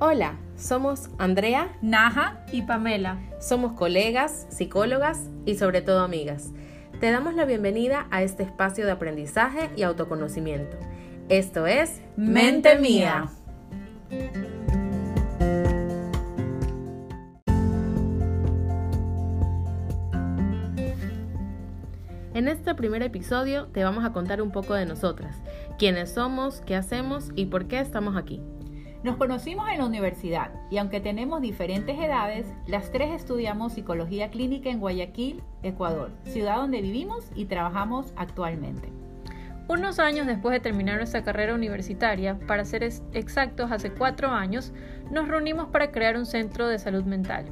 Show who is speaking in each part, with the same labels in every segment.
Speaker 1: Hola, somos Andrea,
Speaker 2: Naja y Pamela.
Speaker 1: Somos colegas, psicólogas y sobre todo amigas. Te damos la bienvenida a este espacio de aprendizaje y autoconocimiento. Esto es
Speaker 2: Mente Mía.
Speaker 1: En este primer episodio te vamos a contar un poco de nosotras, quiénes somos, qué hacemos y por qué estamos aquí.
Speaker 2: Nos conocimos en la universidad y aunque tenemos diferentes edades, las tres estudiamos psicología clínica en Guayaquil, Ecuador, ciudad donde vivimos y trabajamos actualmente.
Speaker 3: Unos años después de terminar nuestra carrera universitaria, para ser exactos hace cuatro años, nos reunimos para crear un centro de salud mental.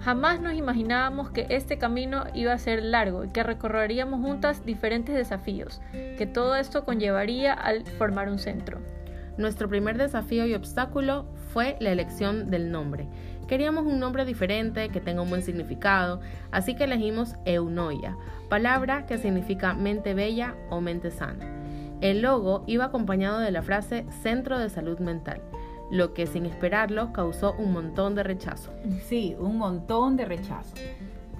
Speaker 3: Jamás nos imaginábamos que este camino iba a ser largo y que recorreríamos juntas diferentes desafíos, que todo esto conllevaría al formar un centro.
Speaker 1: Nuestro primer desafío y obstáculo fue la elección del nombre. Queríamos un nombre diferente, que tenga un buen significado, así que elegimos Eunoia, palabra que significa mente bella o mente sana. El logo iba acompañado de la frase Centro de Salud Mental, lo que sin esperarlo causó un montón de rechazo.
Speaker 2: Sí, un montón de rechazo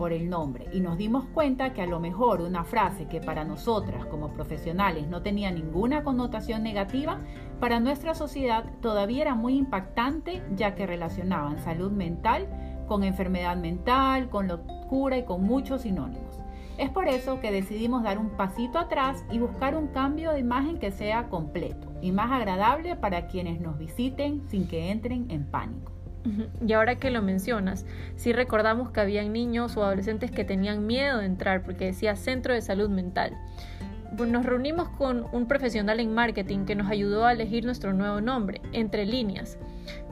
Speaker 2: por el nombre y nos dimos cuenta que a lo mejor una frase que para nosotras como profesionales no tenía ninguna connotación negativa, para nuestra sociedad todavía era muy impactante ya que relacionaban salud mental con enfermedad mental, con locura y con muchos sinónimos. Es por eso que decidimos dar un pasito atrás y buscar un cambio de imagen que sea completo y más agradable para quienes nos visiten sin que entren en pánico.
Speaker 3: Y ahora que lo mencionas, sí recordamos que habían niños o adolescentes que tenían miedo de entrar porque decía Centro de Salud Mental. Nos reunimos con un profesional en marketing que nos ayudó a elegir nuestro nuevo nombre, Entre Líneas,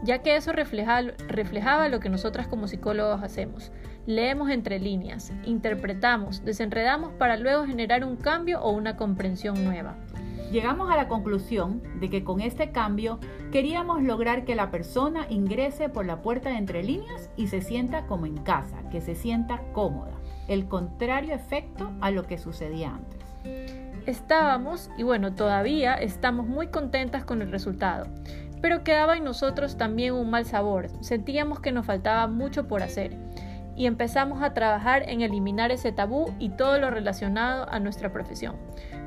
Speaker 3: ya que eso reflejaba lo que nosotras como psicólogos hacemos. Leemos entre líneas, interpretamos, desenredamos para luego generar un cambio o una comprensión nueva.
Speaker 2: Llegamos a la conclusión de que con este cambio queríamos lograr que la persona ingrese por la puerta de entre líneas y se sienta como en casa, que se sienta cómoda. El contrario efecto a lo que sucedía antes.
Speaker 3: Estábamos, y bueno, todavía estamos muy contentas con el resultado, pero quedaba en nosotros también un mal sabor. Sentíamos que nos faltaba mucho por hacer y empezamos a trabajar en eliminar ese tabú y todo lo relacionado a nuestra profesión.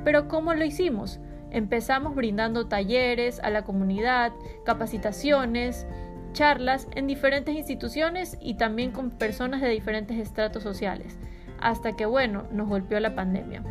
Speaker 3: Pero ¿cómo lo hicimos? Empezamos brindando talleres a la comunidad, capacitaciones, charlas en diferentes instituciones y también con personas de diferentes estratos sociales, hasta que, bueno, nos golpeó la pandemia.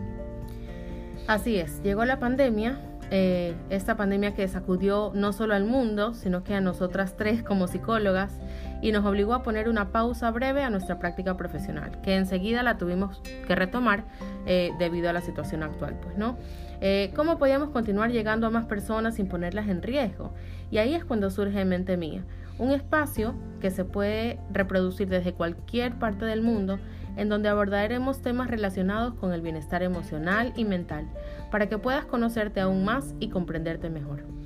Speaker 1: Así es, llegó la pandemia, eh, esta pandemia que sacudió no solo al mundo, sino que a nosotras tres como psicólogas y nos obligó a poner una pausa breve a nuestra práctica profesional, que enseguida la tuvimos que retomar eh, debido a la situación actual, pues, ¿no? Eh, ¿Cómo podíamos continuar llegando a más personas sin ponerlas en riesgo? Y ahí es cuando surge Mente Mía, un espacio que se puede reproducir desde cualquier parte del mundo, en donde abordaremos temas relacionados con el bienestar emocional y mental, para que puedas conocerte aún más y comprenderte mejor.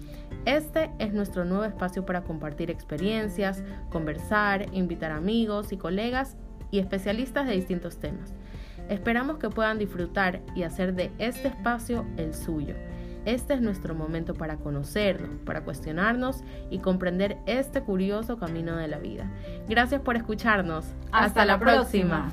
Speaker 1: Este es nuestro nuevo espacio para compartir experiencias, conversar, invitar amigos y colegas y especialistas de distintos temas. Esperamos que puedan disfrutar y hacer de este espacio el suyo. Este es nuestro momento para conocernos, para cuestionarnos y comprender este curioso camino de la vida. Gracias por escucharnos.
Speaker 2: Hasta, la próxima.